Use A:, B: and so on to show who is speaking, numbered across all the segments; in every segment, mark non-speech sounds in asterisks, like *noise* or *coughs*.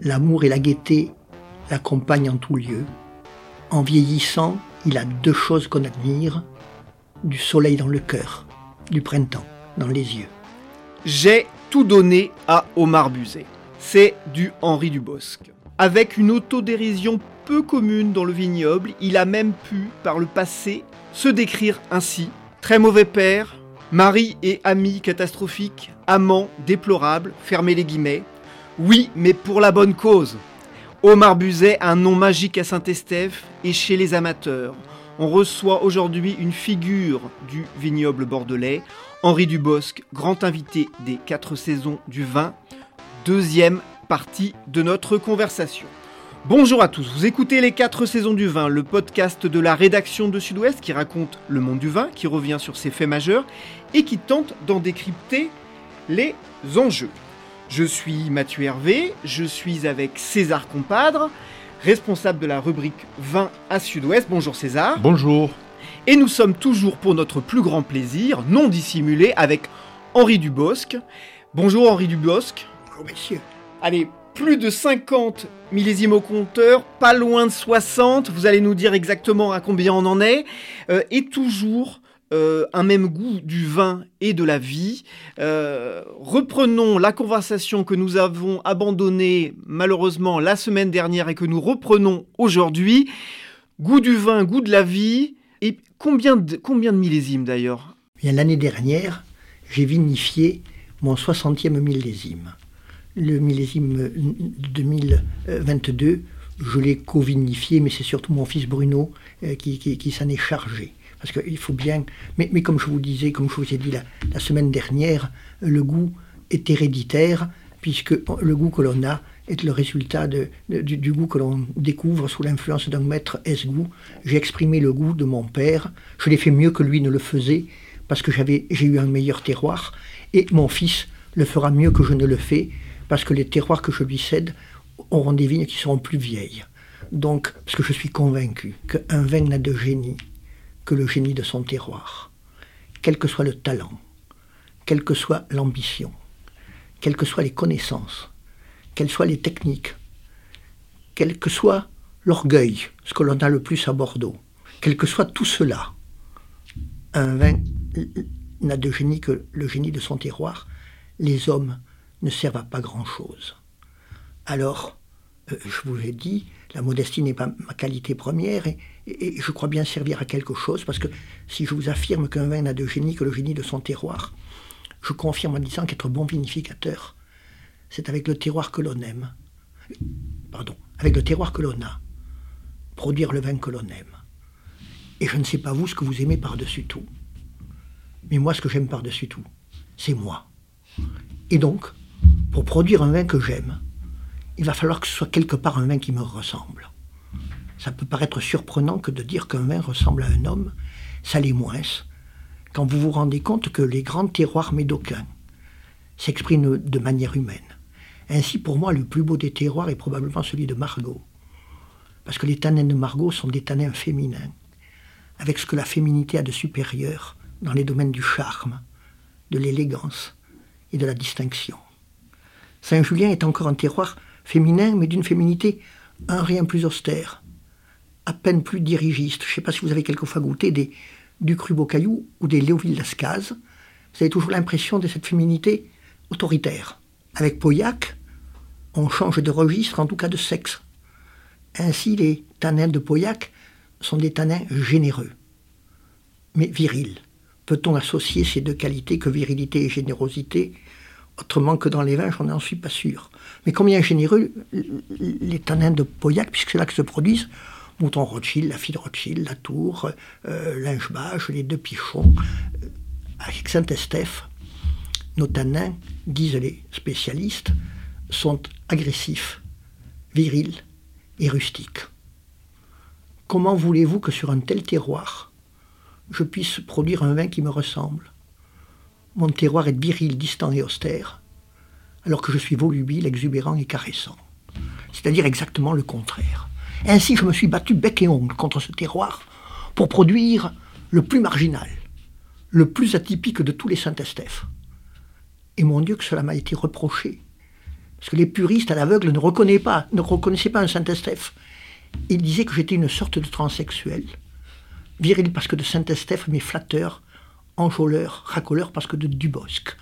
A: L'amour et la gaieté l'accompagnent en tout lieu. En vieillissant, il a deux choses qu'on admire du soleil dans le cœur, du printemps dans les yeux.
B: J'ai tout donné à Omar Buzet. C'est du Henri Dubosc. Avec une autodérision peu commune dans le vignoble, il a même pu, par le passé, se décrire ainsi. Très mauvais père, mari et ami catastrophique, amant déplorable, fermez les guillemets. Oui, mais pour la bonne cause. Omar Buzet un nom magique à Saint-Estèphe et chez les amateurs. On reçoit aujourd'hui une figure du vignoble bordelais, Henri Dubosc, grand invité des quatre saisons du vin. Deuxième partie de notre conversation. Bonjour à tous, vous écoutez les 4 saisons du vin, le podcast de la rédaction de Sud-Ouest qui raconte le monde du vin, qui revient sur ses faits majeurs et qui tente d'en décrypter les enjeux. Je suis Mathieu Hervé, je suis avec César Compadre, responsable de la rubrique vin à Sud-Ouest. Bonjour César.
C: Bonjour.
B: Et nous sommes toujours pour notre plus grand plaisir, non dissimulé, avec Henri Dubosc. Bonjour Henri Dubosc.
A: Bonjour messieurs.
B: Allez, plus de 50 millésimes au compteur, pas loin de 60, vous allez nous dire exactement à combien on en est, euh, et toujours euh, un même goût du vin et de la vie. Euh, reprenons la conversation que nous avons abandonnée malheureusement la semaine dernière et que nous reprenons aujourd'hui. Goût du vin, goût de la vie, et combien de, millésimes d'ailleurs?
A: L'année dernière, j'ai vinifié mon 60e millésime le millésime 2022, je l'ai co-vinifié, mais c'est surtout mon fils Bruno euh, qui, s'en est chargé. Parce qu'il faut bien. Mais, comme je vous disais, comme je vous ai dit la, semaine dernière, le goût est héréditaire, puisque le goût que l'on a est le résultat du, goût que l'on découvre sous l'influence d'un maître S-goût. J'ai exprimé le goût de mon père. Je l'ai fait mieux que lui ne le faisait, parce que j'ai eu un meilleur terroir. Et mon fils le fera mieux que je ne le fais, parce que les terroirs que je lui cède auront des vignes qui seront plus vieilles. Donc, parce que je suis convaincu qu'un vin n'a de génie que le génie de son terroir. Quel que soit le talent, quelle que soit l'ambition, quelles que soient les connaissances, quelles soient les techniques, quel que soit l'orgueil, ce que l'on a le plus à Bordeaux, quel que soit tout cela, un vin n'a de génie que le génie de son terroir. Les hommes ne servent à pas grand-chose. Alors, euh, je vous l'ai dit, la modestie n'est pas ma qualité première et, je crois bien servir à quelque chose parce que si je vous affirme qu'un vin n'a de génie que le génie de son terroir, je confirme en disant qu'être bon vinificateur, c'est avec le terroir que l'on aime, pardon, avec le terroir que l'on a, produire le vin que l'on aime. Et je ne sais pas vous ce que vous aimez par-dessus tout. Mais moi, ce que j'aime par-dessus tout, c'est moi. Et donc, pour produire un vin que j'aime, il va falloir que ce soit quelque part un vin qui me ressemble. Ça peut paraître surprenant que de dire qu'un vin ressemble à un homme, ça l'est moins, quand vous vous rendez compte que les grands terroirs médocains s'expriment de manière humaine. Ainsi, pour moi, le plus beau des terroirs est probablement celui de Margot. Parce que les tanins de Margot sont des tanins féminins, avec ce que la féminité a de supérieur dans les domaines du charme, de l'élégance et de la distinction. Saint-Julien est encore un terroir féminin, mais d'une féminité un rien plus austère, à peine plus dirigiste. Je ne sais pas si vous avez quelquefois goûté des du cru Caillou ou des Léoville Lascaz. Vous avez toujours l'impression de cette féminité autoritaire. Avec Pauillac, on change de registre, en tout cas de sexe. Ainsi, les tanins de Pauillac sont des tanins généreux, mais virils. Peut-on associer ces deux qualités que virilité et générosité Autrement que dans les vins, j'en suis pas sûr. Mais combien généreux les tanins de Pauillac, puisque c'est là que se produisent Mouton Rothschild, la fille de Rothschild, la Tour, euh, Lingebach, les deux Pichons, euh, avec Saint-Estèphe, nos tanins, disent les spécialistes, sont agressifs, virils et rustiques. Comment voulez-vous que sur un tel terroir, je puisse produire un vin qui me ressemble? Mon terroir est viril, distant et austère, alors que je suis volubile, exubérant et caressant. C'est-à-dire exactement le contraire. Ainsi, je me suis battu bec et ongle contre ce terroir pour produire le plus marginal, le plus atypique de tous les Saint-Estèphe. Et mon Dieu, que cela m'a été reproché. Parce que les puristes à l'aveugle ne, reconnaissaient pas, un Saint-Estèphe. Ils disaient que j'étais une sorte de transsexuel. Viril parce que de Saint-Estèphe, mais flatteur, enjôleur, racoleur parce que de Dubosc.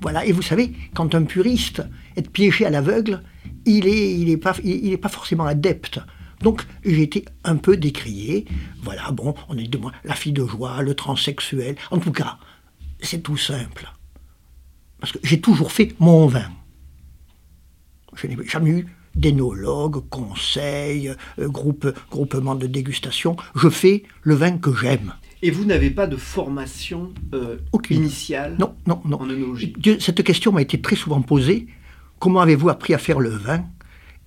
A: Voilà, et vous savez, quand un puriste est piégé à l'aveugle, il n'est pas forcément adepte donc j'ai été un peu décrié. Voilà, bon, on est de moi la fille de joie, le transsexuel. En tout cas, c'est tout simple. Parce que j'ai toujours fait mon vin. Je n'ai jamais eu d'énologue, conseil, euh, groupe, groupement de dégustation. Je fais le vin que j'aime.
B: Et vous n'avez pas de formation euh, initiale
A: non, non, non. en œnologie Cette question m'a été très souvent posée. Comment avez-vous appris à faire le vin?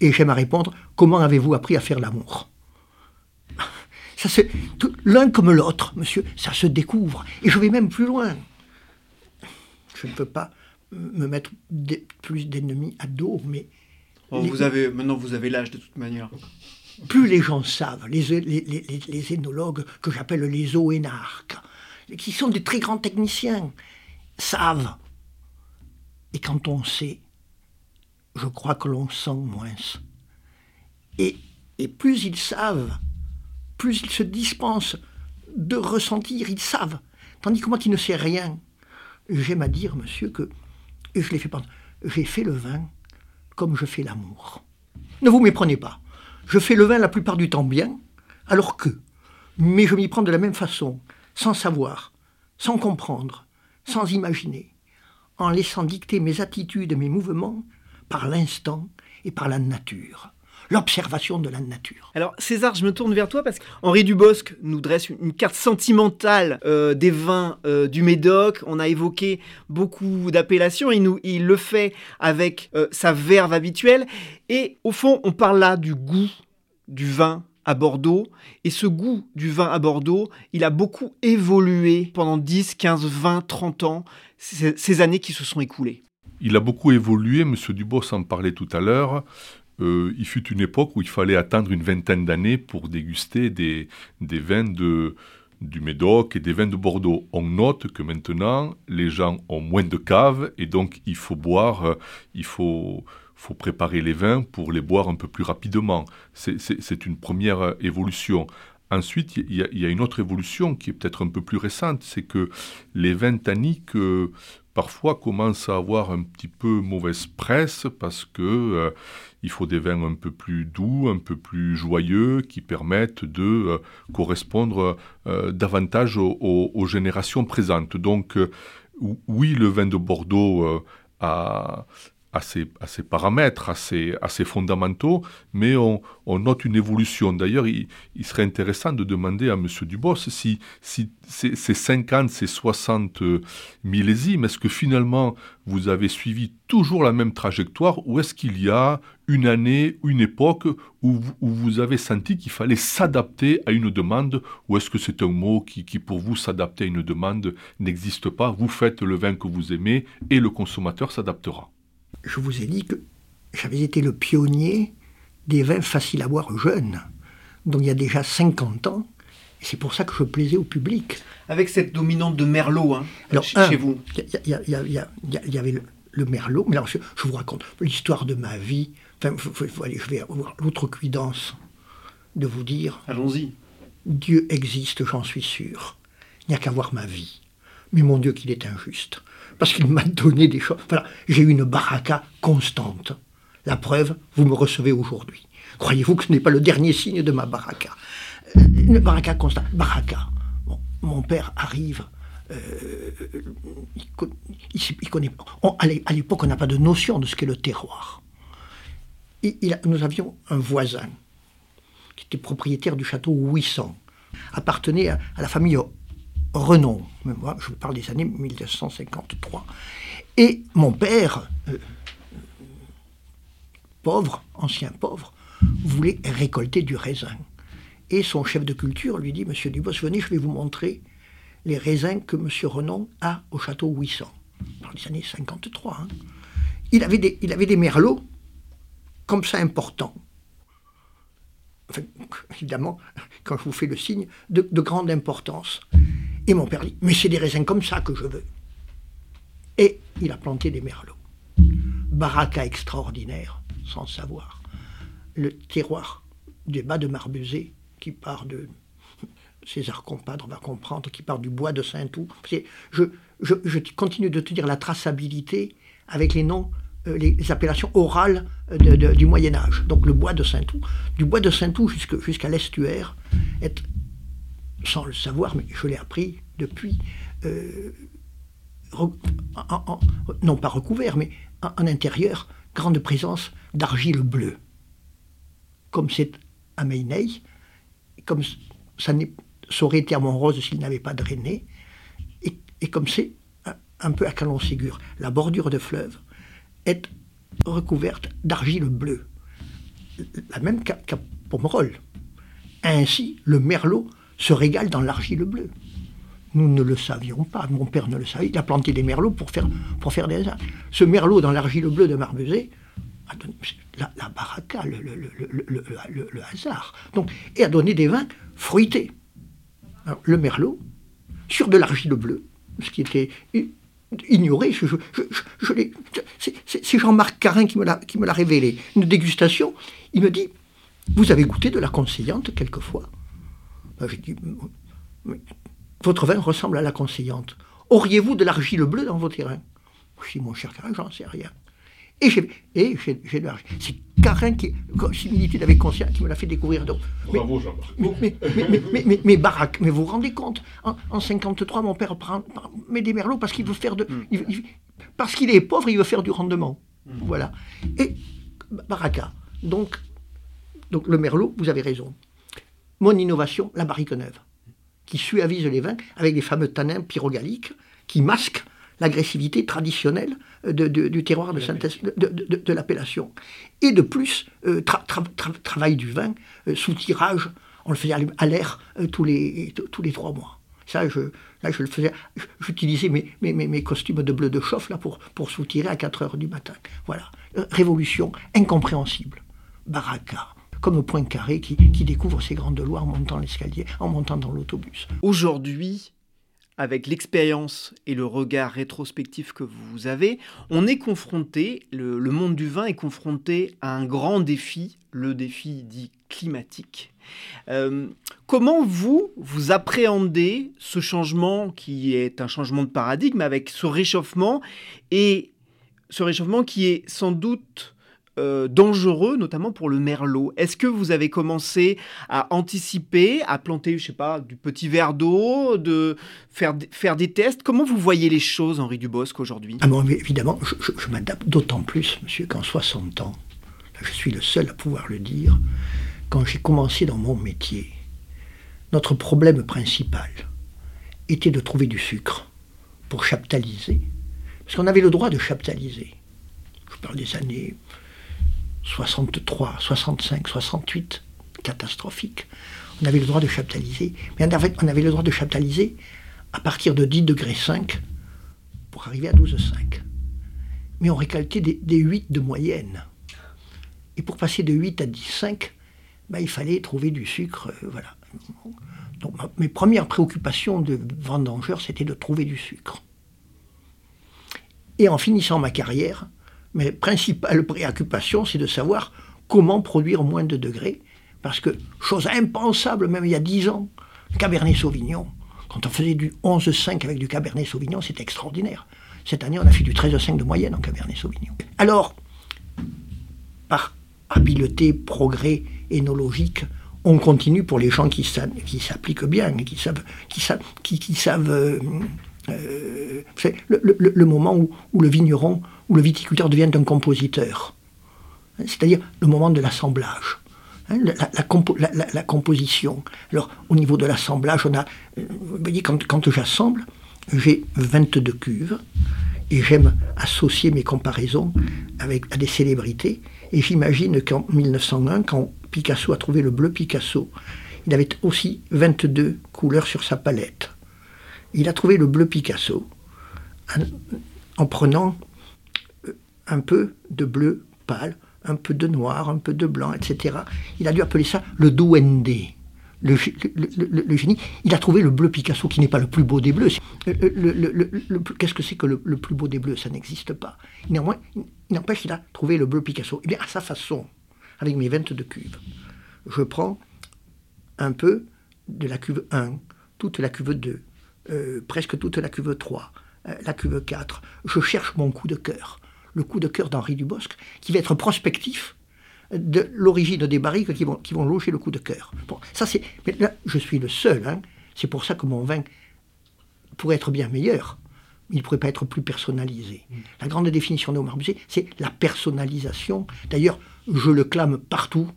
A: Et j'aime à répondre, comment avez-vous appris à faire l'amour? Ça L'un comme l'autre, monsieur, ça se découvre. Et je vais même plus loin. Je ne peux pas me mettre plus d'ennemis à dos, mais...
B: Oh, vous avez, maintenant, vous avez l'âge de toute manière.
A: Plus les gens savent, les, les, les, énologues que j'appelle les zoénarques, qui sont des très grands techniciens, savent. Et quand on sait, je crois que l'on sent moins. Et, et plus ils savent, plus ils se dispensent de ressentir, ils savent. Tandis que moi qui ne sais rien, j'aime à dire, monsieur, que, et je l'ai fait j'ai fait le vin comme je fais l'amour. Ne vous méprenez pas. Je fais le vin la plupart du temps bien, alors que, mais je m'y prends de la même façon, sans savoir, sans comprendre, sans imaginer, en laissant dicter mes attitudes mes mouvements par l'instant et par la nature l'observation de la nature.
B: Alors César, je me tourne vers toi parce qu'Henri Dubosc nous dresse une carte sentimentale euh, des vins euh, du Médoc. On a évoqué beaucoup d'appellations. Il, nous, il le fait avec euh, sa verve habituelle. Et au fond, on parle là du goût du vin à Bordeaux. Et ce goût du vin à Bordeaux, il a beaucoup évolué pendant 10, 15, 20, 30 ans, ces années qui se sont écoulées.
C: Il a beaucoup évolué, M. Dubos en parlait tout à l'heure. Euh, il fut une époque où il fallait attendre une vingtaine d'années pour déguster des, vins de, du Médoc et des vins de Bordeaux. On note que maintenant, les gens ont moins de caves et donc il faut boire, euh, il faut, préparer les vins pour les boire un peu plus rapidement. C'est une première évolution. Ensuite, il y, a une autre évolution qui est peut-être un peu plus récente, c'est que les vins tanniques euh, parfois commencent à avoir un petit peu mauvaise presse parce que euh, il faut des vins un peu plus doux, un peu plus joyeux, qui permettent de euh, correspondre davantage aux, générations présentes. Donc, oui, le vin de Bordeaux a à ces, paramètres assez, assez fondamentaux, mais on, note une évolution. D'ailleurs, il, serait intéressant de demander à M. Dubos si, si ces, 50, ces 60 millésimes, est-ce que finalement vous avez suivi toujours la même trajectoire ou est-ce qu'il y a une année, une époque où, vous avez senti qu'il fallait s'adapter à une demande ou est-ce que c'est un mot qui, qui pour vous s'adapter à une demande n'existe pas Vous faites le vin que vous aimez et le consommateur s'adaptera?
A: Je vous ai dit que j'avais été le pionnier des vins faciles à boire jeunes. Donc il y a déjà 50 ans. Et c'est pour ça que je plaisais au public.
B: Avec cette dominante de Merlot, hein, Alors, chez vous.
A: Il y, avait le, Merlot, mais alors je, vous raconte l'histoire de ma vie. Enfin, je vais avoir l'autre cuidance de vous dire.
B: Allons-y.
A: Dieu existe, j'en suis sûr. Il n'y a qu'à voir ma vie. Mais mon Dieu, qu'il est injuste parce qu'il m'a donné des choses. Voilà, j'ai eu une baraka constante. La preuve, vous me recevez aujourd'hui. Croyez-vous que ce n'est pas le dernier signe de ma baraka? Euh, Une baraka constante. Baraka. mon père arrive. Euh, il, à l'époque, on n'a pas de notion de ce qu'est le terroir. nous avions un voisin qui était propriétaire du château 800, appartenait à, la famille Renon. Moi, je parle des années 1953. Et mon père, euh, pauvre, ancien pauvre, voulait récolter du raisin. Et son chef de culture lui dit, Monsieur Dubos, venez, je vais vous montrer les raisins que Monsieur Renon a au château 800. Dans les années 53. Hein. Il, avait des, il merlots comme ça importants. évidemment, *laughs* quand je vous fais le signe, de grande importance. Et mon père dit, mais c'est des raisins comme ça que je veux. Et il a planté des merlots. Baraka extraordinaire, sans savoir. Le terroir des bas de Marbuzet, qui part de *laughs* César Compadre va comprendre, qui part du bois de Saint-Oux. Je, continue de te dire la traçabilité avec les noms, euh, les, appellations orales du Moyen Âge. Donc le bois de Saint-Oux. Du bois de Saint-Oux jusqu'à l'estuaire, est, sans le savoir, mais je l'ai appris depuis, euh, non pas recouvert, mais en, intérieur, grande présence d'argile bleue. Comme c'est à Meyney, comme ça, aurait été à Montrose s'il n'avait pas drainé, et, comme c'est un, peu à Calon-Ségur, la bordure de fleuve est recouverte d'argile bleue, la même qu'à Pomerol. Ainsi, le merlot se régale dans l'argile bleue. Nous ne le savions pas, mon père ne le savait. Il a planté des merlots pour faire, des Ce merlot dans l'argile bleue de donné la, la baraka, le, hasard. Donc, et a donné des vins fruités. le merlot, sur de l'argile bleue, ce qui était ignoré, c'est Jean-Marc Carin qui me l'a révélé. Une dégustation, il me dit Vous avez goûté de la conseillante quelquefois? J'ai dit votre vin ressemble à la conseillante. Auriez-vous de l'argile bleue dans vos terrains? Je dis, mon cher Carin, j'en sais rien. Et j'ai, et j'ai, de l'argile. C'est Carin qui, similitude avec conscience, qui me l'a fait découvrir. Donc,
C: Bravo,
A: mais, mais, mais, mais, mais, mais, baraque, mais vous vous rendez compte? En, en 53, mon père prend, met des merlots parce qu'il veut faire de. Hmm. parce qu'il est pauvre, il veut faire du rendement. Hmm. Voilà. Et baraka. Donc, donc le merlot, vous avez raison. Mon innovation, la barrique neuve qui suavise les vins avec les fameux tanins pyrogaliques qui masquent l'agressivité traditionnelle du terroir de, de, l'appellation. Et de plus, euh, travail du vin, euh, sous tirage, on le faisait à l'air euh, tous, les, tous les trois mois. Ça, je, là, je le faisais. J'utilisais mes, mes, mes, costumes de bleu de chauffe là, pour, pour soutirer à 4 heures du matin. Voilà. révolution incompréhensible. Baraka comme Poincaré qui, qui découvre ces grandes lois en montant l'escalier, en montant dans l'autobus.
B: Aujourd'hui, avec l'expérience et le regard rétrospectif que vous avez, on est confronté, le, monde du vin est confronté à un grand défi, le défi dit climatique. Euh, comment vous, vous appréhendez ce changement qui est un changement de paradigme avec ce réchauffement et ce réchauffement qui est sans doute euh, dangereux, notamment pour le merlot. Est-ce que vous avez commencé à anticiper, à planter, je sais pas, du petit verre d'eau, de faire, faire des tests? Comment vous voyez les choses, Henri Dubosc, aujourd'hui?
A: Ah Évidemment, je, m'adapte d'autant plus, monsieur, qu'en 60 ans, je suis le seul à pouvoir le dire, quand j'ai commencé dans mon métier, notre problème principal était de trouver du sucre pour chaptaliser. Parce qu'on avait le droit de chaptaliser. Je parle des années 63, 65, 68, catastrophique. On avait le droit de chaptaliser, mais on avait, le droit de chaptaliser à partir de 10 degrés 5 pour arriver à 12,5. Mais on récoltait des, 8 de moyenne. Et pour passer de 8 à 10,5, ben, il fallait trouver du sucre. Euh, voilà. Donc mes premières préoccupations de vendangeur, c'était de trouver du sucre. Et en finissant ma carrière, mais principale préoccupation, c'est de savoir comment produire moins de degrés. Parce que, chose impensable, même il y a 10 ans, Cabernet Sauvignon, quand on faisait du 11,5 avec du Cabernet Sauvignon, c'était extraordinaire. Cette année, on a fait du 13,5 de moyenne en Cabernet Sauvignon. Alors, par habileté, progrès énologique, on continue pour les gens qui, s'appliquent bien, qui savent, qui savent, euh, euh, le, moment où, le vigneron, où le viticulteur devient un compositeur, c'est-à-dire le moment de l'assemblage. Hein, la, composition. Alors, au niveau de l'assemblage, on a. Voyez, quand, quand j'assemble, j'ai 22 cuves et j'aime associer mes comparaisons avec, à des célébrités. Et j'imagine qu'en 1901, quand Picasso a trouvé le bleu Picasso, il avait aussi 22 couleurs sur sa palette. Il a trouvé le bleu Picasso en, prenant euh, un peu de bleu pâle, un peu de noir, un peu de blanc, etc. Il a dû appeler ça le duende le, génie, il a trouvé le bleu Picasso qui n'est pas le plus beau des bleus. Euh, qu'est-ce que c'est que le, plus beau des bleus? Ça n'existe pas. Néanmoins, il n'empêche qu'il a trouvé le bleu Picasso. Et eh bien, à sa façon, avec mes 22 cuves, je prends un peu de la cuve 1, toute la cuve 2, euh, presque toute la cuve 3, euh, la cuve 4. Je cherche mon coup de cœur, le coup de cœur d'Henri Dubosc, qui va être prospectif de l'origine des barriques qui vont, qui vont loger le coup de cœur. Bon, ça c'est. Mais là, je suis le seul. Hein. C'est pour ça que mon vin pourrait être bien meilleur. Il ne pourrait pas être plus personnalisé. La grande définition de Omar c'est la personnalisation. D'ailleurs, je le clame partout.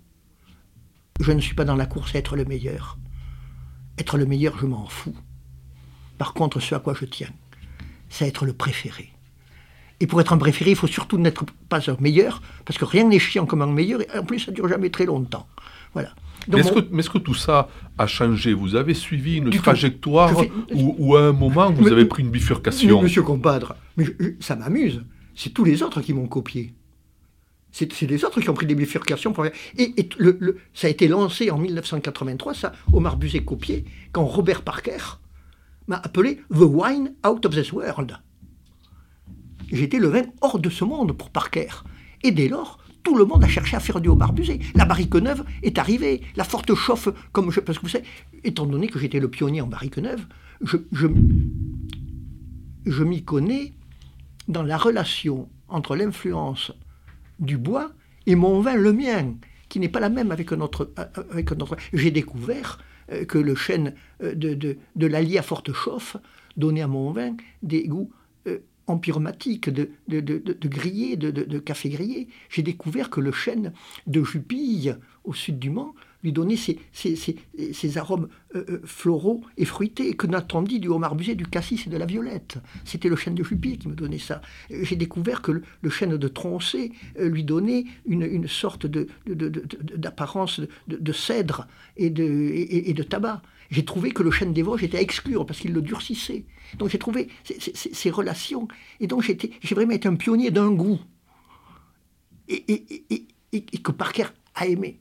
A: Je ne suis pas dans la course à être le meilleur. Être le meilleur, je m'en fous. Par contre, ce à quoi je tiens, c'est être le préféré. Et pour être un préféré, il faut surtout n'être pas un meilleur, parce que rien n'est chiant comme un meilleur, et en plus, ça dure jamais très longtemps. Voilà.
C: mais est-ce que, tout ça a changé Vous avez suivi une trajectoire ou, à un moment vous avez pris une bifurcation
A: Monsieur compadre, mais ça m'amuse. C'est tous les autres qui m'ont copié. C'est les autres qui ont pris des bifurcations. Et, le, ça a été lancé en 1983, ça, Omar Buzet copié, quand Robert Parker m'a appelé The Wine Out of This World j'étais le vin hors de ce monde pour Parker. Et dès lors, tout le monde a cherché à faire du haut barbusé. La barrique neuve est arrivée, la forte chauffe, comme je, parce que vous savez, étant donné que j'étais le pionnier en barrique neuve, je, m'y connais dans la relation entre l'influence du bois et mon vin, le mien, qui n'est pas la même avec notre. Avec notre J'ai découvert euh, que le chêne euh, de, de, de l'allier à forte chauffe donnait à mon vin des goûts empyreumatique, de, de, de, de grillé, de, café grillé. J'ai découvert que le chêne de Jupille, au sud du Mans, lui donnait ces, ces, arômes euh, euh, floraux et fruités, que n'a-t-on dit du homard busé, du cassis et de la violette C'était le chêne de Jupille qui me donnait ça. J'ai découvert que le, chêne de Troncé euh, lui donnait une, une sorte d'apparence de, cèdre et de, et de tabac j'ai trouvé que le chêne des Vosges était à exclure parce qu'il le durcissait. Donc j'ai trouvé ces, relations. Et donc j'ai vraiment été un pionnier d'un goût. Et, que Parker a aimé.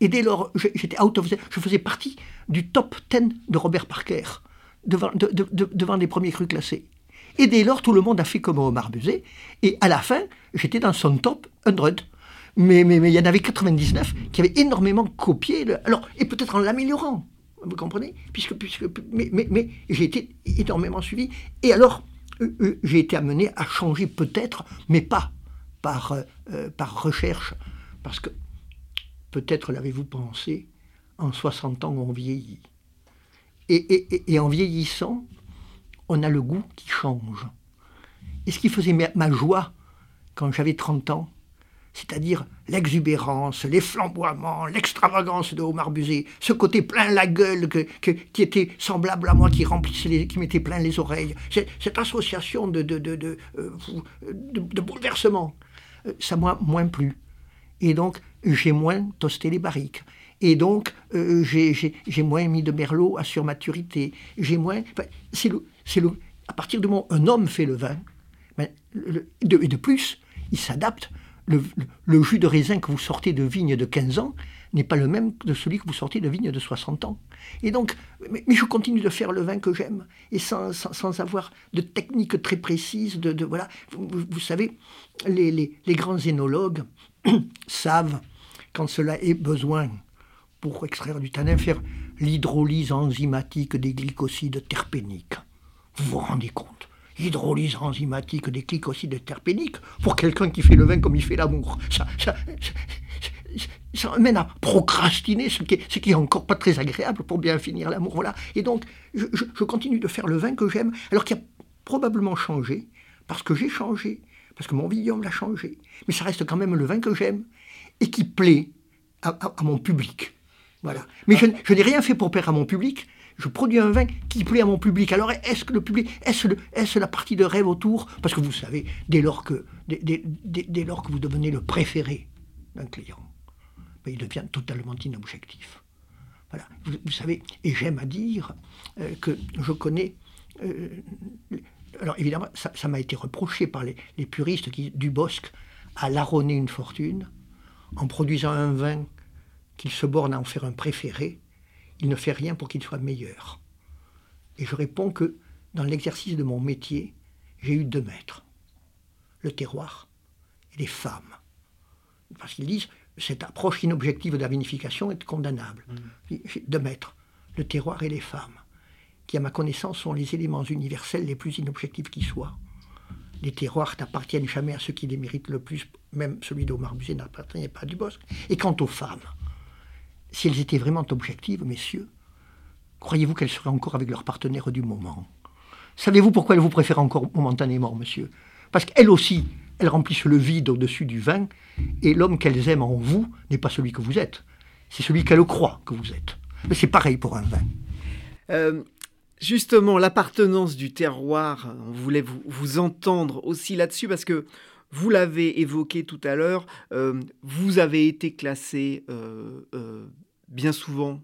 A: Et dès lors, j'étais out of Je faisais partie du top 10 de Robert Parker, devant, les premiers crus classés. Et dès lors, tout le monde a fait comme Omar Buzet. Et à la fin, j'étais dans son top 100. Mais, il y en avait 99 qui avaient énormément copié. Alors, et peut-être en l'améliorant. Vous comprenez? Puisque, Mais, j'ai été énormément suivi. Et alors, euh, euh, j'ai été amené à changer peut-être, mais pas par, euh, par recherche. Parce que, peut-être l'avez-vous pensé, en 60 ans, on vieillit. Et, et, et, en vieillissant, on a le goût qui change. Et ce qui faisait ma joie quand j'avais 30 ans, c'est-à-dire l'exubérance, les flamboiements, l'extravagance de Omar Buzet, ce côté plein la gueule qui était semblable à moi, qui remplissait, qui mettait plein les oreilles, cette association de, de, de, euh, bouleversements, euh, ça m'a moins plu. Et donc, j'ai moins toasté les barriques. Et donc, euh, j'ai moins mis de merlot à surmaturité. J'ai moins. c'est le, le, à partir du moment où un homme fait le vin, ben, et de plus, il s'adapte le, jus de raisin que vous sortez de vigne de 15 ans n'est pas le même que celui que vous sortez de vigne de 60 ans. Et donc, mais, je continue de faire le vin que j'aime, et sans, sans, avoir de technique très précise. De, voilà, vous, savez, les, les, grands énologues *coughs* savent, quand cela est besoin, pour extraire du tanin, faire l'hydrolyse enzymatique des glycosides terpéniques. Vous vous rendez compte? Hydrolyse enzymatique des glycosides terpéniques, pour quelqu'un qui fait le vin comme il fait l'amour. Ça, ça, ça, amène à procrastiner, ce qui, est, encore pas très agréable pour bien finir l'amour. Voilà. Et donc, je, je continue de faire le vin que j'aime, alors qu'il a probablement changé, parce que j'ai changé, parce que mon vignoble l'a changé. Mais ça reste quand même le vin que j'aime et qui plaît à, mon public. Voilà. Mais je, n'ai rien fait pour plaire à mon public. Je produis un vin qui plaît à mon public. Alors est-ce que le public, est-ce, est la partie de rêve autour? Parce que vous savez, dès lors que, vous devenez le préféré d'un client, ben, il devient totalement inobjectif. Voilà. Vous, savez, et j'aime à dire euh, que je connais euh, alors évidemment, ça m'a été reproché par les, puristes qui, du Bosque à larronner une fortune en produisant un vin qu'il se borne à en faire un préféré. Il ne fait rien pour qu'il soit meilleur. Et je réponds que dans l'exercice de mon métier, j'ai eu deux maîtres. Le terroir et les femmes. Parce qu'ils disent, cette approche inobjective de la vinification est condamnable. Mmh. Deux maîtres, le terroir et les femmes qui, à ma connaissance, sont les éléments universels les plus inobjectifs qui soient. Les terroirs n'appartiennent jamais à ceux qui les méritent le plus, même celui d'Omar Buzet n'appartenait pas à Dubosc. Et quant aux femmes, si elles étaient vraiment objectives, messieurs, croyez-vous qu'elles seraient encore avec leur partenaire du moment? Savez-vous pourquoi elles vous préfèrent encore momentanément, monsieur? Parce qu'elles aussi, elles remplissent le vide au-dessus du vin, et l'homme qu'elles aiment en vous n'est pas celui que vous êtes, c'est celui qu'elles croient que vous êtes. Mais c'est pareil pour un vin.
B: Euh, Justement, l'appartenance du terroir, on voulait vous, entendre aussi là-dessus parce que vous l'avez évoqué tout à l'heure, euh, vous avez été classé euh, euh, bien souvent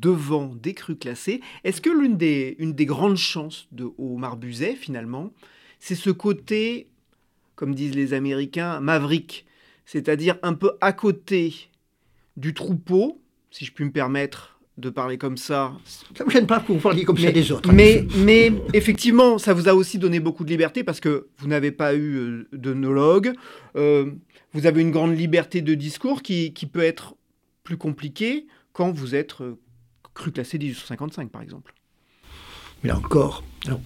B: devant des crus classés. Est-ce que l'une des, grandes chances de Haut Marbuzet, finalement, c'est ce côté, comme disent les Américains, maverick, c'est-à-dire un peu à côté du troupeau, si je puis me permettre de parler comme ça.
A: Ça ne me gêne pas que vous parliez comme ça des autres.
B: Mais, mais effectivement, ça vous a aussi donné beaucoup de liberté parce que vous n'avez pas eu euh, de nologue. Euh, vous avez une grande liberté de discours qui, qui, peut être plus compliquée quand vous êtes euh, cru classé 1855, par exemple.
A: Mais là encore,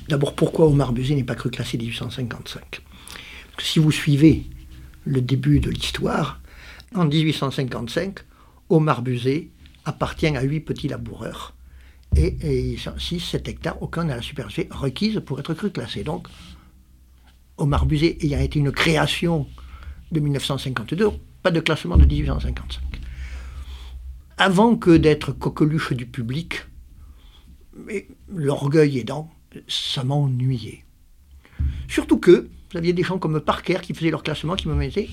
A: d'abord, pourquoi Omar Buzet n'est pas cru classé 1855 Parce que si vous suivez le début de l'histoire, en 1855, Omar Buzet appartient à huit petits laboureurs. Et, et 6, 7 hectares, aucun n'a la superficie requise pour être cru classé. Donc, Omar Buzet ayant été une création de 1952, pas de classement de 1855. Avant que d'être coqueluche du public, l'orgueil aidant, ça m'ennuyait. Surtout que vous aviez des gens comme Parker qui faisaient leur classement, qui me mettaient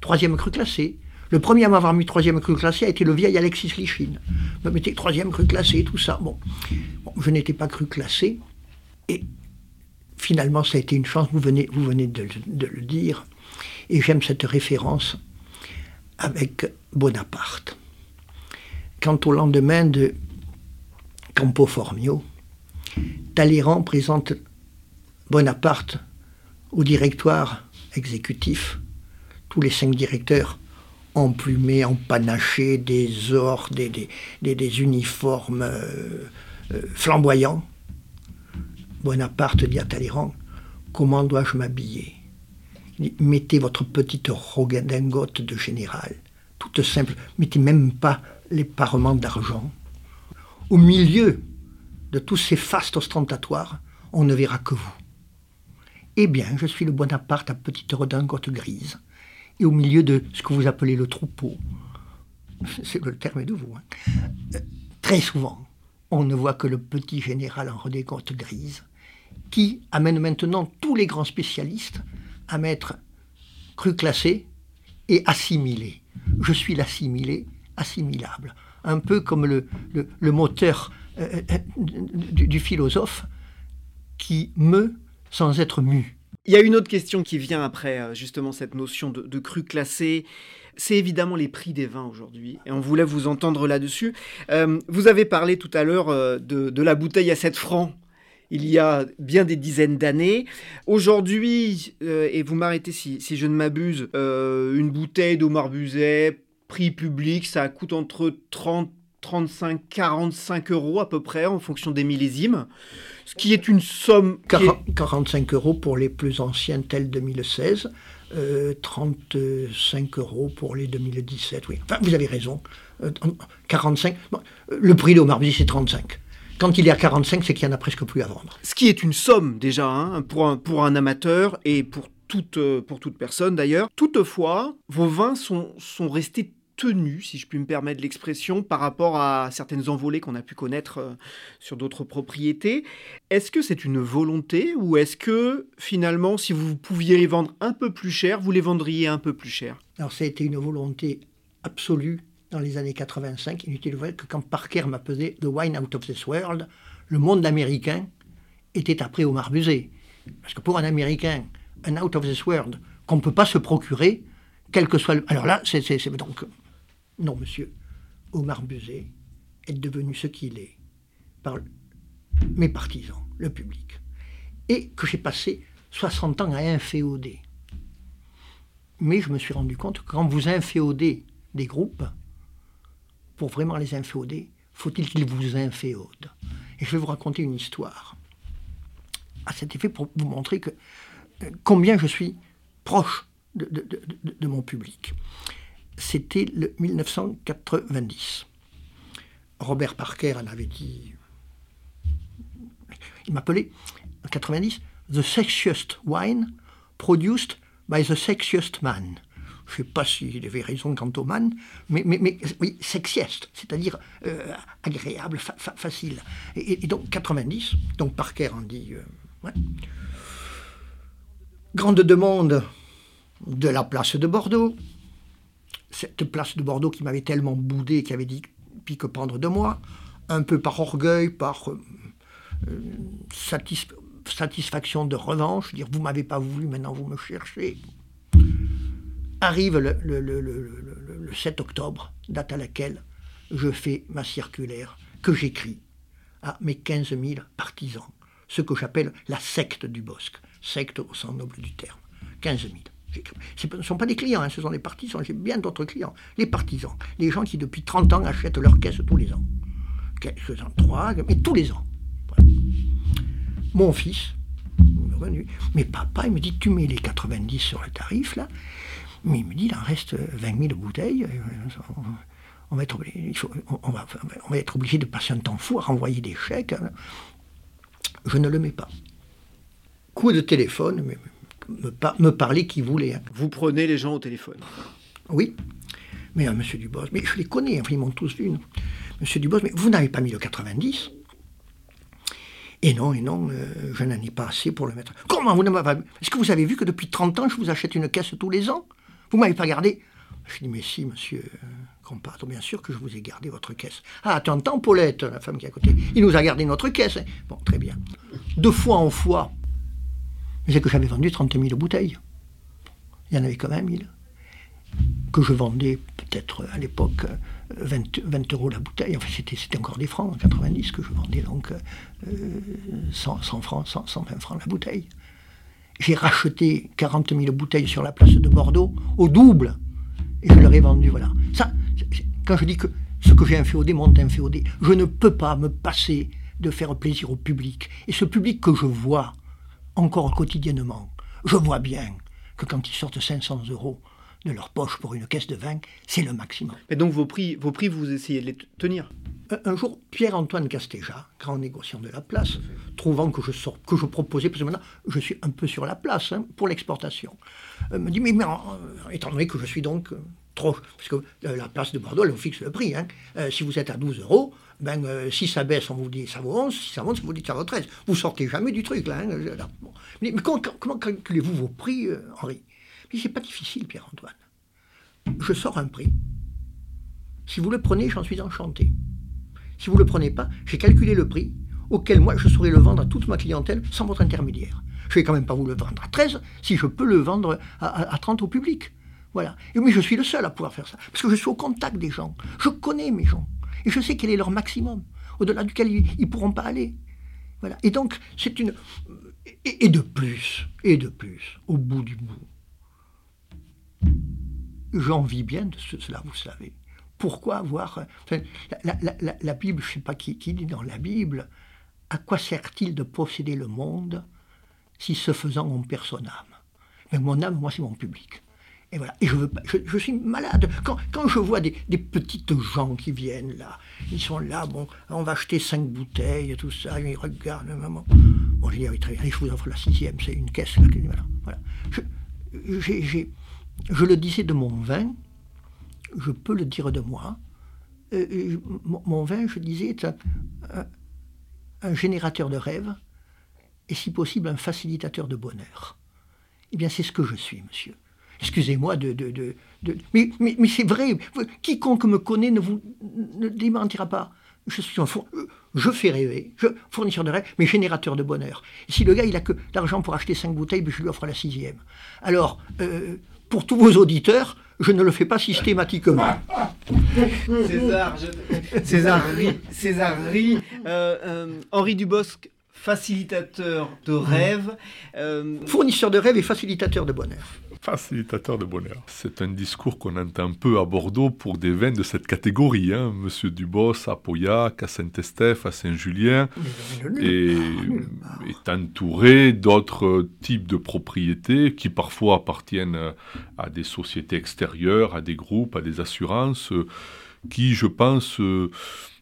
A: troisième cru classé, le premier à m'avoir mis troisième cru classé a été le vieil Alexis Lichine. Me mettait troisième cru classé, tout ça. Bon, je n'étais pas cru classé. Et finalement, ça a été une chance, vous venez, vous venez de, le dire. Et j'aime cette référence avec Bonaparte. Quant au lendemain de Campo Formio, Talleyrand présente Bonaparte au directoire exécutif. Tous les cinq directeurs emplumés, empanachés, des ors, des, des, uniformes euh, euh, flamboyants. Bonaparte dit à Talleyrand Comment dois-je m'habiller? Mettez votre petite redingote de général, toute simple, mettez même pas les parements d'argent. Au milieu de tous ces fastes ostentatoires, on ne verra que vous. Eh bien, je suis le Bonaparte à petite redingote grise et au milieu de ce que vous appelez le troupeau. *laughs* C'est le terme de vous. Hein. Très souvent, on ne voit que le petit général en redécote grise, qui amène maintenant tous les grands spécialistes à mettre cru classé et assimilé. Je suis l'assimilé, assimilable. Un peu comme le, le, moteur euh, euh, du, du philosophe qui meut sans être mu.
B: Il y a une autre question qui vient après euh, justement cette notion de, cru classé. C'est évidemment les prix des vins aujourd'hui. Et on voulait vous entendre là-dessus. Euh, vous avez parlé tout à l'heure euh, de, la bouteille à 7 francs il y a bien des dizaines d'années. Aujourd'hui, et vous m'arrêtez si, je ne m'abuse, une bouteille d'Omar Buzet, prix public, ça coûte entre 30 35-45 euros à peu près en fonction des millésimes, ce qui est une somme...
A: 45 euros pour les plus anciens tels 2016, 35 euros pour les 2017, oui. Enfin, vous avez raison. 45. le prix de Omar c'est 35. Quand il est à 45, c'est qu'il n'y en a presque plus à vendre.
B: Ce qui est une somme déjà hein, pour, un, pour un amateur et pour toute, euh, pour toute personne d'ailleurs. Toutefois, vos vins sont, sont restés tenus, si je puis me permettre l'expression, par rapport à certaines envolées qu'on a pu connaître euh, sur d'autres propriétés. Est-ce que c'est une volonté ou est-ce que finalement, si vous pouviez les vendre un peu plus cher, vous les vendriez un peu plus cher?
A: Alors ça a été une volonté absolue dans les années 85, inutile de voir que quand Parker m'a pesé The Wine Out of This World, le monde américain était après au Busé. Parce que pour un Américain, un Out of This World qu'on ne peut pas se procurer, quel que soit le... Alors là, c'est donc... Non, monsieur, Omar Buzet est devenu ce qu'il est par mes partisans, le public. Et que j'ai passé 60 ans à inféoder. Mais je me suis rendu compte que quand vous inféodez des groupes, pour vraiment les inféoder, faut-il qu'ils vous inféodent Et je vais vous raconter une histoire à cet effet pour vous montrer euh, combien je suis proche de, mon public. C'était le 1990. Robert Parker en avait dit. Il m'appelait en 90 The Sexiest Wine Produced by the Sexiest Man. Je ne sais pas s'il avait raison quant au man, mais, sexieste, c'est-à-dire euh, agréable, facile. Et, donc 90, donc Parker en dit. Euh, Grande demande de la place de Bordeaux. Cette place de Bordeaux qui m'avait tellement boudé, qui avait dit pique prendre de moi, un peu par orgueil, par euh, satisfaction de revanche, dire vous m'avez pas voulu, maintenant vous me cherchez. Arrive le, le, 7 octobre, date à laquelle je fais ma circulaire que j'écris à mes 15 000 partisans, ce que j'appelle la secte du Bosque, secte au sens noble du terme. 15 000. Ce ne sont pas des clients, hein, ce sont des partisans. J'ai bien d'autres clients. Les partisans, les gens qui depuis 30 ans achètent leur caisse tous les ans. Quelques-uns, trois, mais tous les ans. Mon fils, mais papa, il me dit, tu mets les 90 sur le tarif, là, mais il me dit, il en reste 20 000 bouteilles. On va, être, va, on va être obligé de passer un temps fou à renvoyer des chèques. Je ne le mets pas. Coup de téléphone, me, me parler qui voulait. Hein.
B: Vous prenez les gens au téléphone
A: Oui. Mais euh, monsieur Dubos, mais je les connais, enfin, ils m'ont tous vu. Monsieur Dubos, mais vous n'avez pas mis le 90 et non, et non, euh, je n'en ai pas assez pour le mettre. Comment vous n'avez pas vu? Est-ce que vous avez vu que depuis 30 ans, je vous achète une caisse tous les ans? Vous m'avez pas gardé? Je dis, mais si, monsieur Comparto, bien sûr que je vous ai gardé votre caisse. Ah, attends, Paulette, la femme qui est à côté, il nous a gardé notre caisse. Bon, très bien. De fois en fois, c'est que j'avais vendu 30 000 bouteilles. Il y en avait quand même 1000. Que je vendais peut-être à l'époque 20, 20, euros la bouteille. Enfin, c'était encore des francs en 90 que je vendais donc 100, euh, francs, 120 francs la bouteille j'ai racheté 40 000 bouteilles sur la place de Bordeaux au double. Et je leur ai vendu, voilà. Ça, quand je dis que ce que j'ai inféodé monte inféodé, je ne peux pas me passer de faire plaisir au public. Et ce public que je vois encore quotidiennement, je vois bien que quand ils sortent 500 euros de leur poche pour une caisse de vin, c'est le maximum.
B: Et donc vos prix, vos prix, vous essayez de les tenir?
A: Un jour, Pierre-Antoine Castéja, grand négociant de la place, trouvant que je, sors, que je proposais, parce que maintenant je suis un peu sur la place hein, pour l'exportation, euh, me dit Mais, mais euh, étant donné que je suis donc euh, Parce que la place de Bordeaux, elle vous fixe le prix. Hein, si vous êtes à 12 euros, ben, si ça baisse, on vous dit ça vaut 11, si ça monte, on vous dit ça vaut 13. Vous sortez jamais du truc, là. Hein, mais, comment, comment calculez-vous vos prix, Henri? Mais c'est pas difficile, Pierre-Antoine. Je sors un prix. Si vous le prenez, j'en suis enchanté. Si vous ne le prenez pas, j'ai calculé le prix auquel moi je saurais le vendre à toute ma clientèle sans votre intermédiaire. Je ne vais quand même pas vous le vendre à 13 si je peux le vendre à, 30 au public. Voilà. Et, mais je suis le seul à pouvoir faire ça. Parce que je suis au contact des gens. Je connais mes gens. Et je sais quel est leur maximum, au-delà duquel ils ne pourront pas aller. Voilà. Et donc, c'est une. Et, de plus, et de plus, au bout du bout, j'en vis bien de cela, vous savez pourquoi avoir... la, Bible, je ne sais pas qui, dit dans la Bible, à quoi sert-il de posséder le monde si ce faisant on perd son âme? Mais mon âme, moi, c'est mon public. Et voilà. Et je, veux pas, je, suis malade. Quand, quand je vois des, des, petites gens qui viennent là, ils sont là, bon, on va acheter cinq bouteilles, tout ça, ils regardent, maman. Bon, je dis, ah oui, très bien, je vous offre la sixième, c'est une caisse là. Voilà. Je, je le disais de mon vin, je peux le dire de moi. Euh, euh, mon, vin, je disais, est un, générateur de rêves et si possible un facilitateur de bonheur. Eh bien, c'est ce que je suis, monsieur. Excusez-moi de... de, de, Mais, mais, mais c'est vrai, quiconque me connaît ne vous ne démentira pas. Je suis un fond, je fais rêver, je, fournisseur de rêves, mais générateur de bonheur. si le gars, il a que l'argent pour acheter cinq bouteilles, ben, je lui offre la sixième. Alors, euh, pour tous vos auditeurs, je ne le fais pas systématiquement. *laughs*
B: César, César rit. César rit. Euh, euh, Henri Dubosc, facilitateur de rêve.
A: Fournisseur de rêve et facilitateur de bonheur
C: facilitateur de bonheur. C'est un discours qu'on entend peu à Bordeaux pour des vins de cette catégorie. Hein. Monsieur Dubos à Pauillac, à Saint-Estèphe, à Saint-Julien, et est entouré d'autres types de propriétés qui parfois appartiennent à des sociétés extérieures, à des groupes, à des assurances, qui, je pense,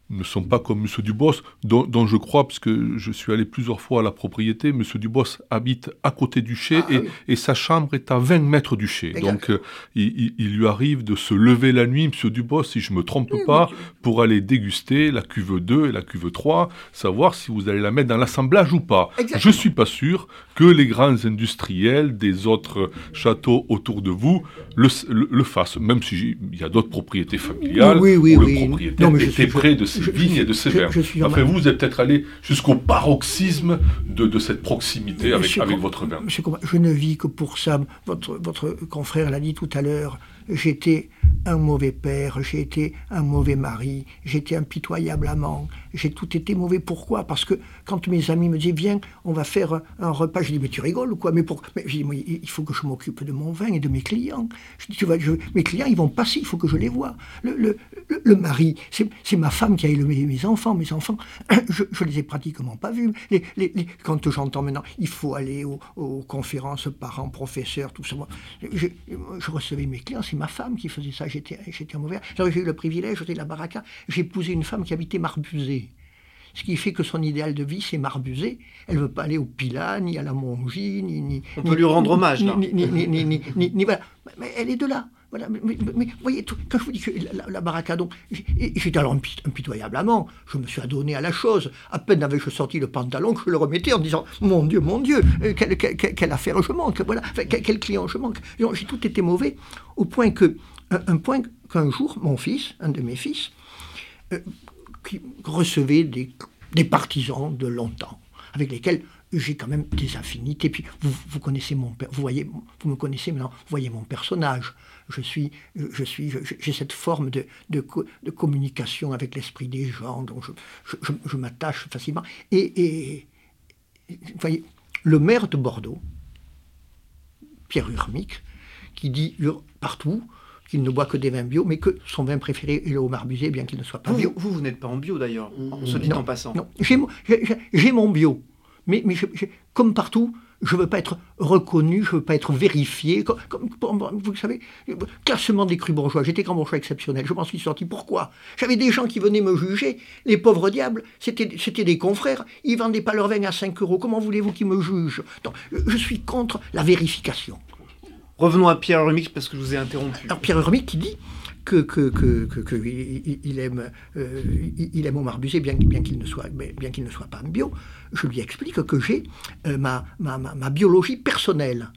C: ne sont pas comme M. Dubos, dont, dont, je crois, parce que je suis allé plusieurs fois à la propriété, M. Dubos habite à côté du chai ah, et, et, sa chambre est à 20 mètres du chai. Donc euh, il, il, lui arrive de se lever la nuit, M. Dubos, si je ne me trompe pas, pour aller déguster la cuve 2 et la cuve 3, savoir si vous allez la mettre dans l'assemblage ou pas. Je ne suis pas sûr que les grands industriels des autres châteaux autour de vous le, le, fassent, même s'il y a d'autres propriétés familiales
A: oui, oui,
C: où
A: oui.
C: le propriétaire était près de ces vignes et de. Enfin, vous, vous êtes peut-être allé jusqu'au paroxysme de, de, cette proximité avec, avec votre vin.
A: Monsieur je ne vis que pour ça. Votre, votre confrère l'a dit tout à l'heure. J'étais un mauvais père, j'ai été un mauvais mari, j'étais impitoyable amant, j'ai tout été mauvais. Pourquoi? Parce que quand mes amis me disaient viens, on va faire un repas, je dis mais tu rigoles ou quoi? Mais, pour... mais je dis, il faut que je m'occupe de mon vin et de mes clients. Je dis tu vois, mes clients ils vont passer, il faut que je les vois. Le, le, le, mari, c'est ma femme qui a élevé mes enfants. Mes enfants, *coughs* je, je les ai pratiquement pas vus. Les, les, quand j'entends maintenant, il faut aller aux, aux conférences parents, professeurs, tout ça. Je, recevais mes clients, c'est ma femme qui faisait ça j'étais, j'étais mauvais. J'ai eu le privilège, j'étais la baraka, j'ai épousé une femme qui habitait Marbusé. Ce qui fait que son idéal de vie, c'est Marbusé. Elle ne veut pas aller au Pilat, ni à la Mongie, ni... ni
B: On peut lui rendre hommage, là.
A: Ni, ni, ni, voilà. Mais elle est de là. Voilà, mais, vous voyez, quand je vous dis que la, baraka, donc, j'étais alors impitoyablement, je me suis adonné à la chose. À peine avais-je sorti le pantalon que je le remettais en disant Mon Dieu, mon Dieu, euh, quelle, affaire je manque, voilà, quel, client je manque. J'ai tout été mauvais, au point que un, point qu'un jour, mon fils, un de mes fils, euh, qui recevait des, partisans de longtemps, avec lesquels j'ai quand même des affinités. Puis vous, vous connaissez mon vous voyez, vous me connaissez maintenant, vous voyez mon personnage. Je suis, je suis, j'ai cette forme de, de, communication avec l'esprit des gens, donc je, je, je m'attache facilement. Et, et, vous voyez, le maire de Bordeaux, Pierre Urmic, qui dit partout, qu'il ne boit que des vins bio, mais que son vin préféré est le homard busé, bien qu'il ne soit pas bio.
B: Vous, vous, n'êtes pas en bio d'ailleurs, on se dit en passant.
A: Non, j'ai mon bio, mais, mais comme partout, je ne veux pas être reconnu, je ne veux pas être vérifié. Comme, vous savez, classement des crus bourgeois, j'étais grand bourgeois exceptionnel, je m'en suis sorti. Pourquoi? J'avais des gens qui venaient me juger, les pauvres diables, c'était des confrères, ils vendaient pas leur vin à 5 euros, comment voulez-vous qu'ils me jugent? Je suis contre la vérification.
B: Revenons à Pierre Remic parce que je vous ai interrompu.
A: Alors Pierre Remic qui dit que, aime, euh, il aime Omar Busé, bien, qu'il ne, soit, bien qu'il ne soit pas bio. Je lui explique que j'ai euh, ma, biologie personnelle,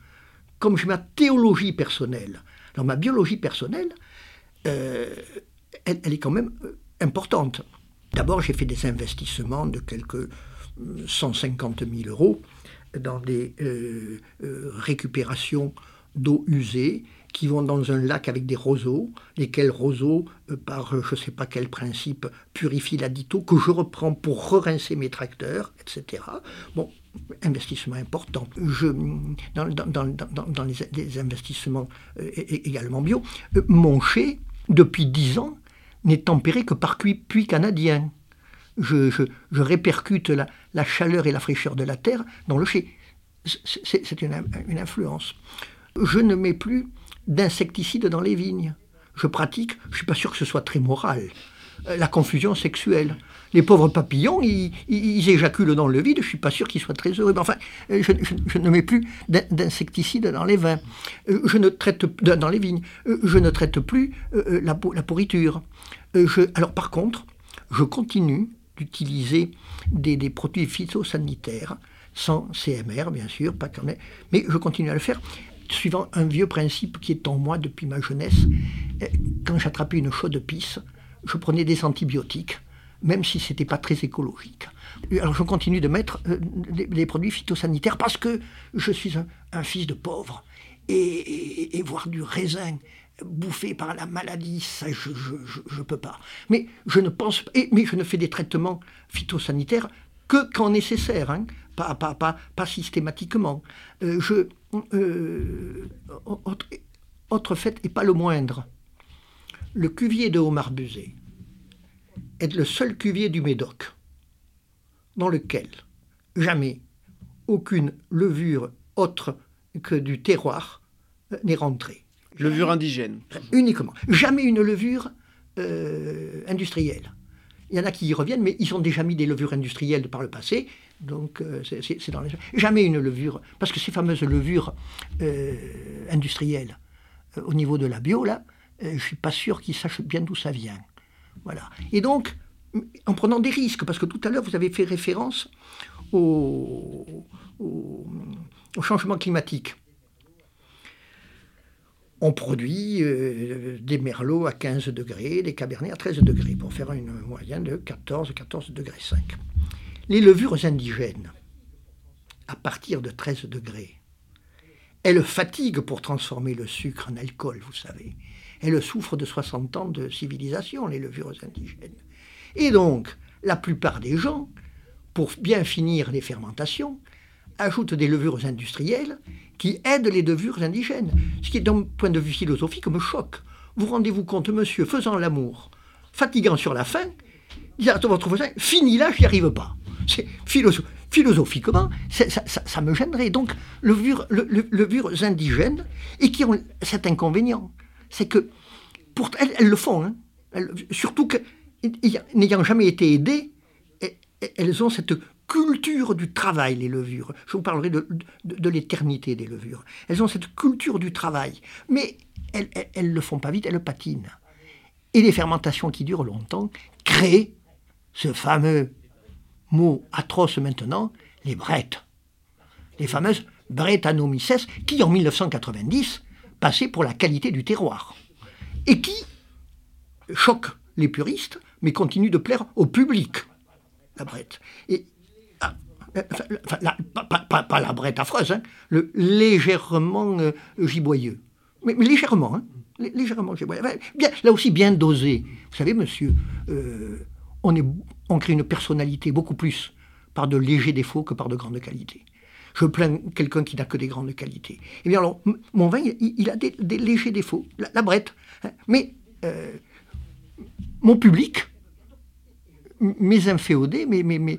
A: comme j'ai ma théologie personnelle. Alors ma biologie personnelle, euh, elle, elle, est quand même importante. D'abord, j'ai fait des investissements de quelques 150 000 euros dans des récupérations d'eau usée qui vont dans un lac avec des roseaux, lesquels roseaux, euh, par euh, je ne sais pas quel principe, purifient l'adito, que je reprends pour re-rincer mes tracteurs, etc. Bon, investissement important. Je, dans, dans, dans, dans les, investissements euh, également bio, mon chai, depuis dix ans, n'est tempéré que par puits canadien. Je, je, répercute la, la, chaleur et la fraîcheur de la terre dans le chai. C'est une, une, influence. Je ne mets plus d'insecticides dans les vignes. Je pratique, je ne suis pas sûr que ce soit très moral, euh, la confusion sexuelle. Les pauvres papillons, ils, éjaculent dans le vide, je ne suis pas sûr qu'ils soient très heureux. Mais enfin, euh, je, ne mets plus d'insecticides dans les vins. Euh, je ne traite vignes. Je ne traite plus la, la pourriture. alors par contre, je continue d'utiliser des, des, produits phytosanitaires sans CMR, bien sûr, pas quand même, mais je continue à le faire suivant un vieux principe qui est en moi depuis ma jeunesse. Quand j'attrapais une chaude pisse, je prenais des antibiotiques, même si ce n'était pas très écologique. Alors je continue de mettre euh, des, produits phytosanitaires parce que je suis un, fils de pauvre. Et, voir du raisin bouffé par la maladie, ça je ne peux pas. Mais je ne pense et, mais je ne fais des traitements phytosanitaires que quand nécessaire, hein. pas, pas, pas, pas, systématiquement. Euh, je, euh, autre, autre fait, et pas le moindre, le cuvier de Haut-Marbuzet est le seul cuvier du Médoc dans lequel jamais aucune levure autre que du terroir euh, n'est rentrée.
B: Levure indigène
A: Uniquement. Jamais une levure euh, industrielle. Il y en a qui y reviennent, mais ils ont déjà mis des levures industrielles par le passé, donc euh, c'est dans les... Jamais une levure, parce que ces fameuses levures industrielles, au niveau de la bio, là, euh, je ne suis pas sûr qu'ils sachent bien d'où ça vient. Voilà. Et donc, en prenant des risques, parce que tout à l'heure, vous avez fait référence au, changement climatique. On produit euh, des merlots à 15 degrés, des cabernets à 13 degrés, pour faire une moyenne de 14, 14 degrés 5. Les levures indigènes, à partir de 13 degrés, elles fatiguent pour transformer le sucre en alcool, vous savez. Elles souffrent de 60 ans de civilisation, les levures indigènes. Et donc, la plupart des gens, pour bien finir les fermentations, ajoutent des levures industrielles qui aident les levures indigènes. Ce qui, d'un point de vue philosophique, me choque. Vous rendez-vous compte, monsieur, faisant l'amour, fatigant sur la faim, il à votre voisin, fini là, j'y arrive pas. Philosophiquement, ça, me gênerait. Donc, levures, levures indigènes, et qui ont cet inconvénient c'est que pour, elles, le font, hein. surtout que n'ayant jamais été aidées, elles ont cette culture du travail, les levures. Je vous parlerai de, l'éternité des levures. Elles ont cette culture du travail, mais elles ne le font pas vite, elles patinent. Et les fermentations qui durent longtemps créent ce fameux mot atroce maintenant, les brettes. Les fameuses Brettanomyces qui, en 1990, passer pour la qualité du terroir. Et qui choque les puristes, mais continue de plaire au public, la brette. Et, ah, pas, la brette affreuse, hein, le légèrement euh, giboyeux. Mais, légèrement, hein, légèrement giboyeux. Bien, là aussi, bien dosé. Vous savez, monsieur, euh, on, crée une personnalité beaucoup plus par de légers défauts que par de grandes qualités je plains quelqu'un qui n'a que des grandes qualités. Eh bien alors, mon vin, il, a des, légers défauts, la, brette. Hein. Mais euh, mon public, mes inféodés, mes, mes,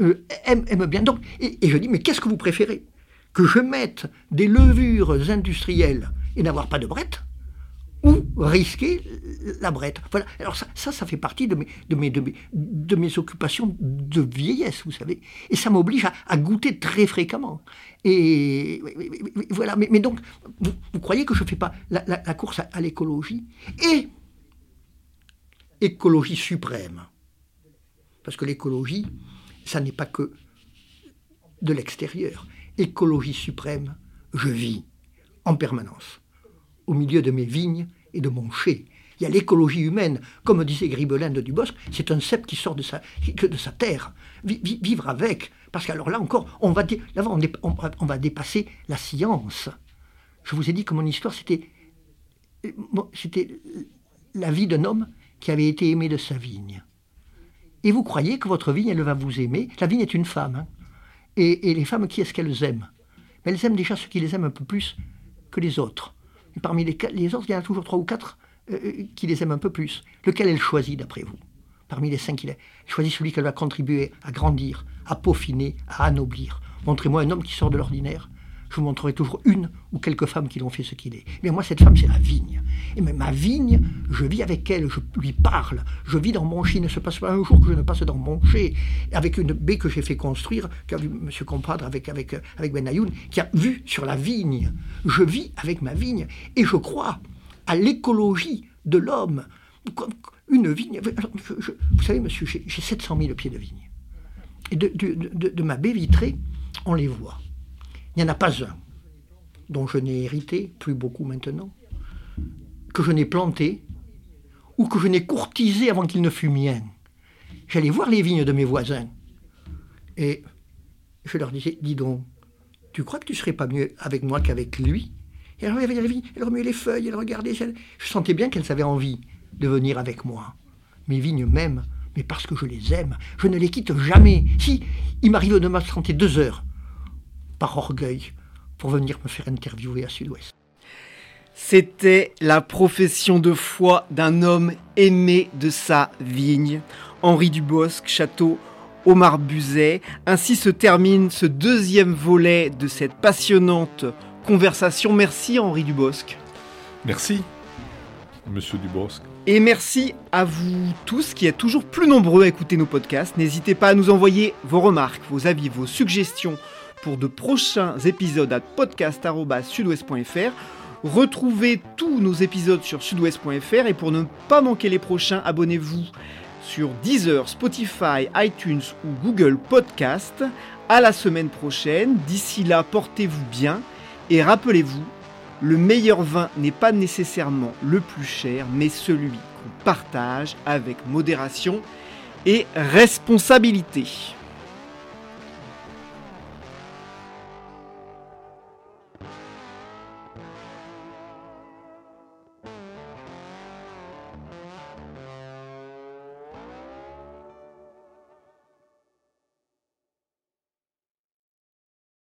A: euh, aiment, bien. Donc, et, je dis, mais qu'est-ce que vous préférez? Que je mette des levures industrielles et n'avoir pas de brette? Ou risquer la brette. Voilà. Alors ça, ça, fait partie de mes, occupations de vieillesse, vous savez. Et ça m'oblige à, goûter très fréquemment. Et voilà. Mais, donc, vous, croyez que je ne fais pas la, course à, l'écologie Et écologie suprême? Parce que l'écologie, ça n'est pas que de l'extérieur. Écologie suprême, je vis en permanence au milieu de mes vignes et de mon chai. Il y a l'écologie humaine, comme disait Gribelin de Dubosc, c'est un cep qui sort de sa, terre. vivre avec, parce qu'alors là encore, on va, dépasser la science. Je vous ai dit que mon histoire, c'était, c'était la vie d'un homme qui avait été aimé de sa vigne. Et vous croyez que votre vigne, elle va vous aimer? La vigne est une femme. Hein. et, et, les femmes, qui est-ce qu'elles aiment? Elles aiment déjà ceux qui les aiment un peu plus que les autres parmi les, les autres, il y en a toujours trois ou quatre qui les aime un peu plus. Lequel elle choisit d'après vous? Parmi les cinq qu'il a, elle choisit celui qu'elle va contribuer à grandir, à peaufiner, à anoblir. Montrez-moi un homme qui sort de l'ordinaire je vous montrerai toujours une ou quelques femmes qui l'ont fait ce qu'il est. Mais moi, cette femme, c'est la vigne. Et ma vigne, je vis avec elle, je lui parle. Je vis dans mon chai. Il ne se passe pas un jour que je ne passe dans mon chai. Avec une baie que j'ai fait construire, qu'a vu M. Compadre avec, avec, avec Ben Ayoun, qui a vu sur la vigne. Je vis avec ma vigne. Et je crois à l'écologie de l'homme. Une vigne. vous savez, monsieur, j'ai 700 000 pieds de vigne. Et de ma baie vitrée, on les voit. Il n'y en a pas un dont je n'ai hérité, plus beaucoup maintenant, que je n'ai planté ou que je n'ai courtisé avant qu'il ne fût mien. J'allais voir les vignes de mes voisins et je leur disais, dis donc, tu crois que tu serais pas mieux avec moi qu'avec lui? Et elle regardait les vignes, elle remuait les feuilles, elle regardait, je sentais bien qu'elles avaient envie de venir avec moi. Mes vignes m'aiment, mais parce que je les aime, je ne les quitte jamais. Si, il m'arrive de m'absenter deux heures par orgueil pour venir me faire interviewer à Sud-Ouest.
B: C'était la profession de foi d'un homme aimé de sa vigne, Henri Dubosc, château Omar Buzet. Ainsi se termine ce deuxième volet de cette passionnante conversation. Merci Henri Dubosc.
C: Merci, monsieur Dubosc.
B: Et merci à vous tous qui êtes toujours plus nombreux à écouter nos podcasts. N'hésitez pas à nous envoyer vos remarques, vos avis, vos suggestions pour de prochains épisodes à podcast.sudouest.fr. Retrouvez tous nos épisodes sur sudouest.fr et pour ne pas manquer les prochains, abonnez-vous sur Deezer, Spotify, iTunes ou Google Podcast. À la semaine prochaine. D'ici là, portez-vous bien et rappelez-vous, le meilleur vin n'est pas nécessairement le plus cher, mais celui qu'on partage avec modération et responsabilité.